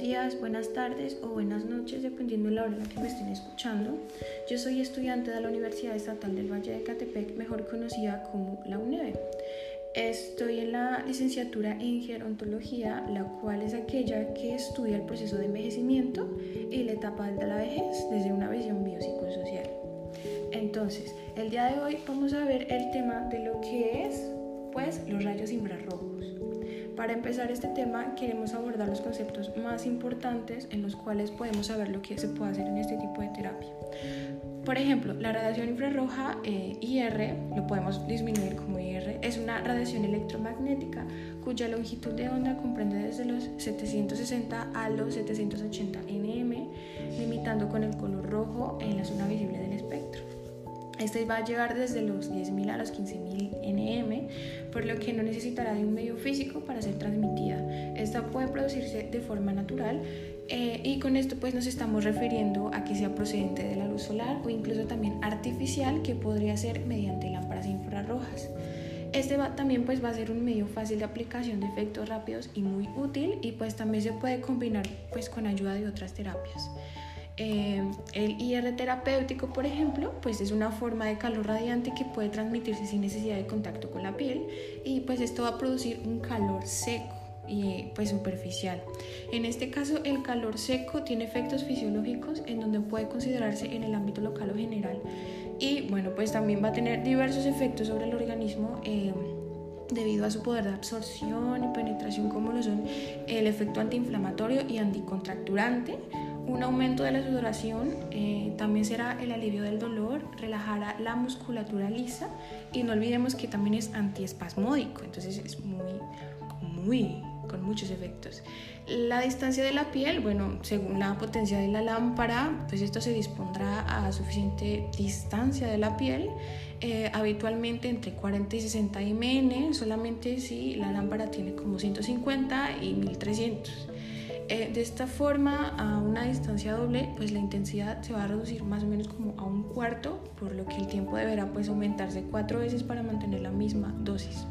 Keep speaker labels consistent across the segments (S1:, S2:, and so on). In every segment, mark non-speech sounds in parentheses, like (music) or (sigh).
S1: días, buenas tardes o buenas noches, dependiendo de la hora en la que me estén escuchando. Yo soy estudiante de la Universidad Estatal del Valle de Catepec, mejor conocida como la UNED. Estoy en la licenciatura en gerontología, la cual es aquella que estudia el proceso de envejecimiento y la etapa de la vejez desde una visión biopsicosocial. Entonces, el día de hoy vamos a ver el tema de lo que es pues los rayos infrarrojos. Para empezar este tema queremos abordar los conceptos más importantes en los cuales podemos saber lo que se puede hacer en este tipo de terapia. Por ejemplo, la radiación infrarroja eh, IR, lo podemos disminuir como IR, es una radiación electromagnética cuya longitud de onda comprende desde los 760 a los 780 nm, limitando con el color rojo en la zona visible del. Este va a llegar desde los 10.000 a los 15.000 nm, por lo que no necesitará de un medio físico para ser transmitida. Esta puede producirse de forma natural eh, y con esto pues nos estamos refiriendo a que sea procedente de la luz solar o incluso también artificial que podría ser mediante lámparas infrarrojas. Este va, también pues va a ser un medio fácil de aplicación de efectos rápidos y muy útil y pues también se puede combinar pues con ayuda de otras terapias. Eh, el IR terapéutico, por ejemplo, pues es una forma de calor radiante que puede transmitirse sin necesidad de contacto con la piel y pues esto va a producir un calor seco y pues superficial. En este caso, el calor seco tiene efectos fisiológicos en donde puede considerarse en el ámbito local o general y bueno, pues también va a tener diversos efectos sobre el organismo. Eh, debido a su poder de absorción y penetración como lo son el efecto antiinflamatorio y anticontracturante, un aumento de la sudoración eh, también será el alivio del dolor, relajará la musculatura lisa y no olvidemos que también es antiespasmódico, entonces es muy, muy con muchos efectos. La distancia de la piel, bueno, según la potencia de la lámpara, pues esto se dispondrá a suficiente distancia de la piel, eh, habitualmente entre 40 y 60 mn, solamente si la lámpara tiene como 150 y 1300. Eh, de esta forma, a una distancia doble, pues la intensidad se va a reducir más o menos como a un cuarto, por lo que el tiempo deberá pues aumentarse cuatro veces para mantener la misma dosis.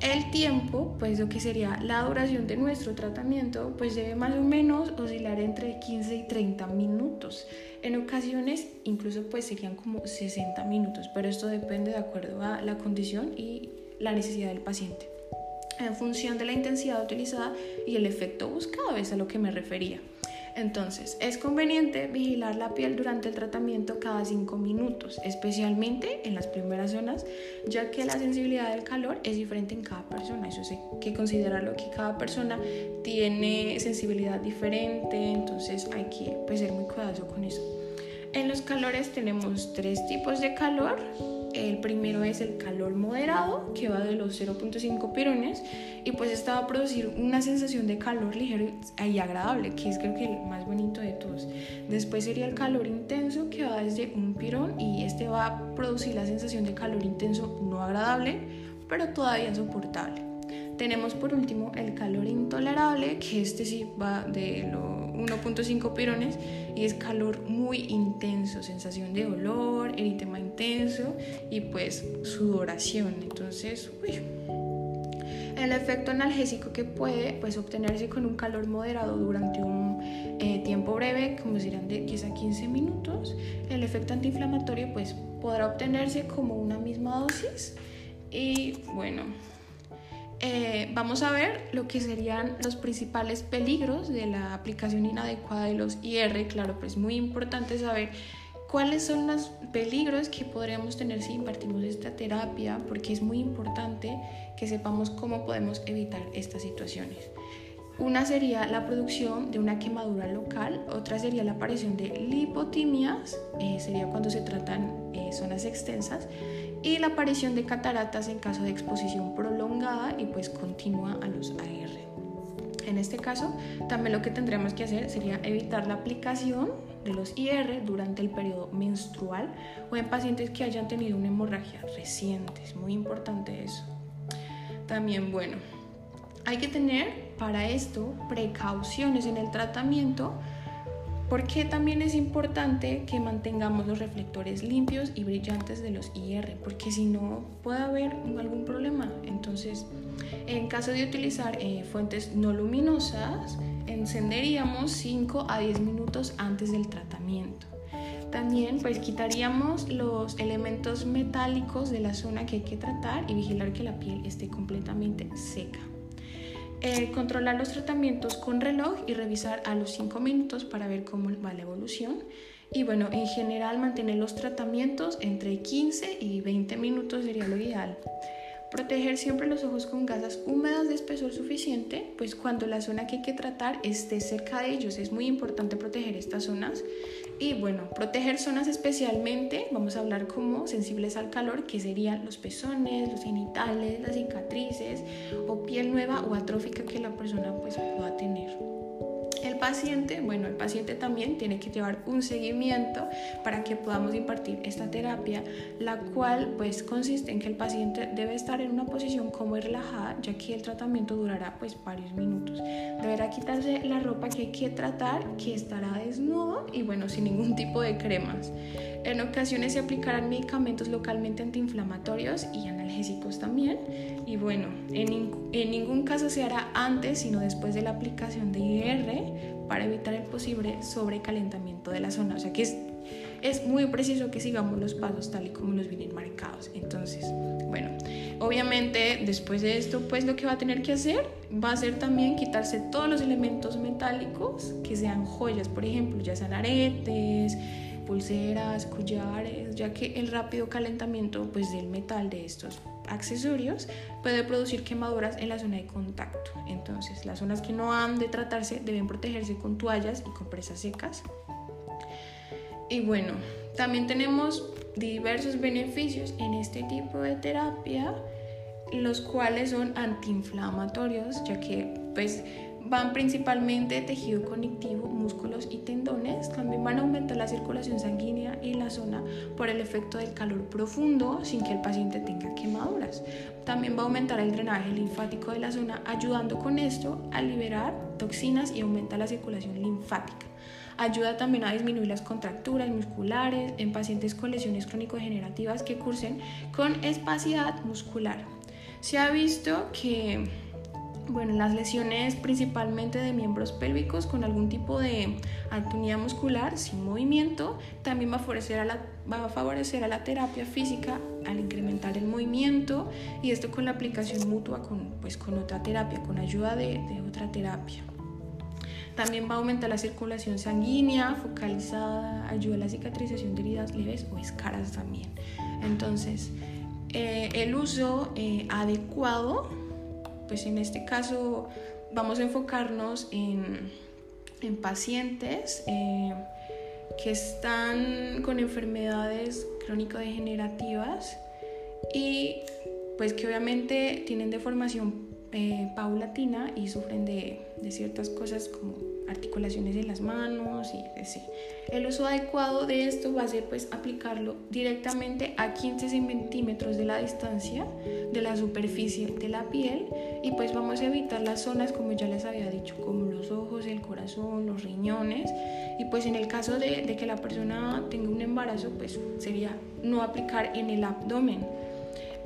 S1: El tiempo, pues lo que sería la duración de nuestro tratamiento, pues debe más o menos oscilar entre 15 y 30 minutos. En ocasiones incluso pues serían como 60 minutos, pero esto depende de acuerdo a la condición y la necesidad del paciente en función de la intensidad utilizada y el efecto buscado, es a lo que me refería. Entonces, es conveniente vigilar la piel durante el tratamiento cada 5 minutos, especialmente en las primeras zonas, ya que la sensibilidad del calor es diferente en cada persona. Eso sí, que considerarlo que cada persona tiene sensibilidad diferente, entonces hay que pues, ser muy cuidadoso con eso. En los calores tenemos tres tipos de calor, el primero es el calor moderado, que va de los 0.5 pirones, y pues esta va a producir una sensación de calor ligero y agradable, que es creo que el más bonito de todos. Después sería el calor intenso, que va desde un pirón, y este va a producir la sensación de calor intenso no agradable, pero todavía soportable. Tenemos por último el calor intolerable, que este sí va de los 1.5 pirones y es calor muy intenso, sensación de dolor, eritema intenso y pues sudoración. Entonces, uy. El efecto analgésico que puede pues, obtenerse con un calor moderado durante un eh, tiempo breve, como serán de 10 a 15 minutos, el efecto antiinflamatorio pues, podrá obtenerse como una misma dosis y bueno, eh, vamos a ver lo que serían los principales peligros de la aplicación inadecuada de los IR. Claro, pues es muy importante saber cuáles son los peligros que podríamos tener si impartimos esta terapia, porque es muy importante que sepamos cómo podemos evitar estas situaciones. Una sería la producción de una quemadura local, otra sería la aparición de lipotimias, eh, sería cuando se tratan eh, zonas extensas, y la aparición de cataratas en caso de exposición prolongada y pues continua a los AR. En este caso, también lo que tendríamos que hacer sería evitar la aplicación de los IR durante el periodo menstrual o en pacientes que hayan tenido una hemorragia reciente. Es muy importante eso. También, bueno, hay que tener para esto precauciones en el tratamiento Porque también es importante que mantengamos los reflectores limpios y brillantes de los IR, porque si no puede haber algún problema. Entonces, en caso de utilizar eh, fuentes no luminosas, encenderíamos 5 a 10 minutos antes del tratamiento. También pues quitaríamos los elementos metálicos de la zona que hay que tratar y vigilar que la piel esté completamente seca. Eh, controlar los tratamientos con reloj y revisar a los 5 minutos para ver cómo va la evolución. Y bueno, en general mantener los tratamientos entre 15 y 20 minutos sería lo ideal. Proteger siempre los ojos con gasas húmedas de espesor suficiente, pues cuando la zona que hay que tratar esté cerca de ellos es muy importante proteger estas zonas. Y bueno, proteger zonas especialmente, vamos a hablar como sensibles al calor, que serían los pezones, los genitales, las cicatrices o piel nueva o atrófica que la persona pues pueda tener. El paciente, bueno, el paciente también tiene que llevar un seguimiento para que podamos impartir esta terapia, la cual pues consiste en que el paciente debe estar en una posición como relajada, ya que el tratamiento durará pues varios minutos. Deberá quitarse la ropa que hay que tratar, que estará desnudo y bueno, sin ningún tipo de cremas. En ocasiones se aplicarán medicamentos localmente antiinflamatorios y analgésicos también. Y bueno, en, en ningún caso se hará antes, sino después de la aplicación de IR para evitar el posible sobrecalentamiento de la zona. O sea que es, es muy preciso que sigamos los pasos tal y como los vienen marcados. Entonces, bueno, obviamente después de esto, pues lo que va a tener que hacer va a ser también quitarse todos los elementos metálicos que sean joyas, por ejemplo, ya sean aretes, pulseras, collares, ya que el rápido calentamiento pues, del metal de estos accesorios puede producir quemaduras en la zona de contacto. Entonces, las zonas que no han de tratarse deben protegerse con toallas y compresas secas. Y bueno, también tenemos diversos beneficios en este tipo de terapia, los cuales son antiinflamatorios, ya que pues van principalmente tejido conectivo, músculos y tendones. También van a aumentar la circulación sanguínea en la zona por el efecto del calor profundo sin que el paciente tenga quemaduras. También va a aumentar el drenaje linfático de la zona, ayudando con esto a liberar toxinas y aumenta la circulación linfática. Ayuda también a disminuir las contracturas musculares en pacientes con lesiones crónico-degenerativas que cursen con espacidad muscular. Se ha visto que bueno, las lesiones principalmente de miembros pélvicos con algún tipo de atonía muscular sin movimiento también va a, favorecer a la, va a favorecer a la terapia física al incrementar el movimiento y esto con la aplicación mutua con, pues, con otra terapia, con ayuda de, de otra terapia. También va a aumentar la circulación sanguínea focalizada, ayuda a la cicatrización de heridas leves o escaras también. Entonces, eh, el uso eh, adecuado pues en este caso vamos a enfocarnos en, pacientes eh, que están con enfermedades crónico-degenerativas y pues que obviamente tienen deformación eh, paulatina y sufren de, de ciertas cosas como articulaciones de las manos y así. El uso adecuado de esto va a ser pues aplicarlo directamente a 15 centímetros de la distancia de la superficie de la piel y pues vamos a evitar las zonas como ya les había dicho como los ojos, el corazón, los riñones y pues en el caso de, de que la persona tenga un embarazo pues sería no aplicar en el abdomen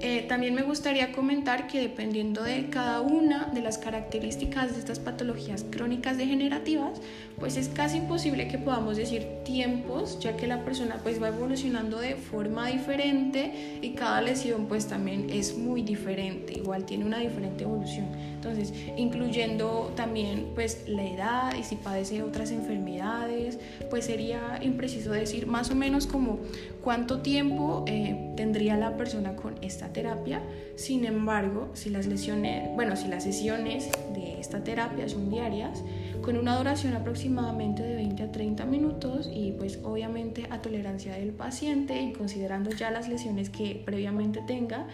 S1: eh, también me gustaría comentar que dependiendo de cada una de las características de estas patologías crónicas degenerativas, pues es casi imposible que podamos decir tiempos, ya que la persona pues va evolucionando de forma diferente y cada lesión pues también es muy diferente, igual tiene una diferente evolución. Entonces, incluyendo también pues la edad y si padece otras enfermedades, pues sería impreciso decir más o menos como cuánto tiempo eh, tendría la persona con esta terapia. Sin embargo, si las lesiones, bueno, si las sesiones de esta terapia son diarias, con una duración aproximadamente de 20 a 30 minutos y pues obviamente a tolerancia del paciente y considerando ya las lesiones que previamente tenga,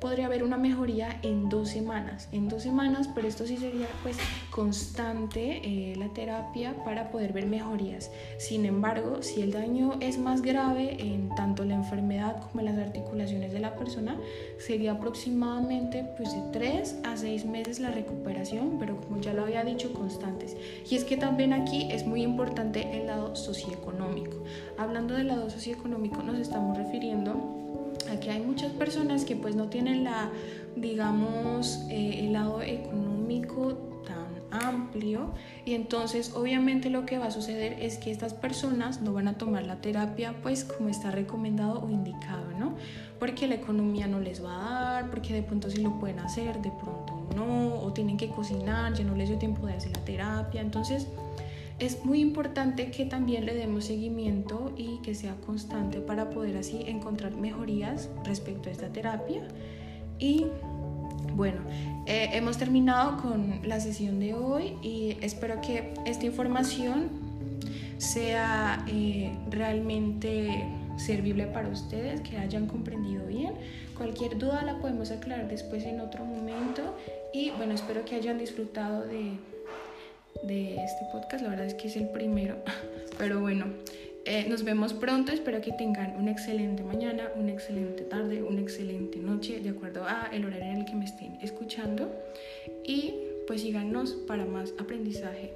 S1: podría haber una mejoría en dos semanas. En dos semanas, pero esto sí sería pues constante eh, la terapia para poder ver mejorías. Sin embargo, si el daño es más grave en tanto la enfermedad como en las articulaciones de la persona, sería aproximadamente pues de 3 a 6 meses la recuperación, pero como ya lo había dicho, constantes. Y es que también aquí es muy importante el lado socioeconómico. Hablando del lado socioeconómico nos estamos refiriendo a que hay muchas personas que pues no tienen la, digamos, eh, el lado económico amplio y entonces obviamente lo que va a suceder es que estas personas no van a tomar la terapia pues como está recomendado o indicado, ¿no? Porque la economía no les va a dar, porque de pronto sí lo pueden hacer, de pronto no, o tienen que cocinar, ya no les dio tiempo de hacer la terapia, entonces es muy importante que también le demos seguimiento y que sea constante para poder así encontrar mejorías respecto a esta terapia y bueno, eh, hemos terminado con la sesión de hoy y espero que esta información sea eh, realmente servible para ustedes, que hayan comprendido bien. Cualquier duda la podemos aclarar después en otro momento y bueno, espero que hayan disfrutado de, de este podcast. La verdad es que es el primero, (laughs) pero bueno. Eh, nos vemos pronto, espero que tengan una excelente mañana, una excelente tarde, una excelente noche, de acuerdo a el horario en el que me estén escuchando. Y pues síganos para más aprendizaje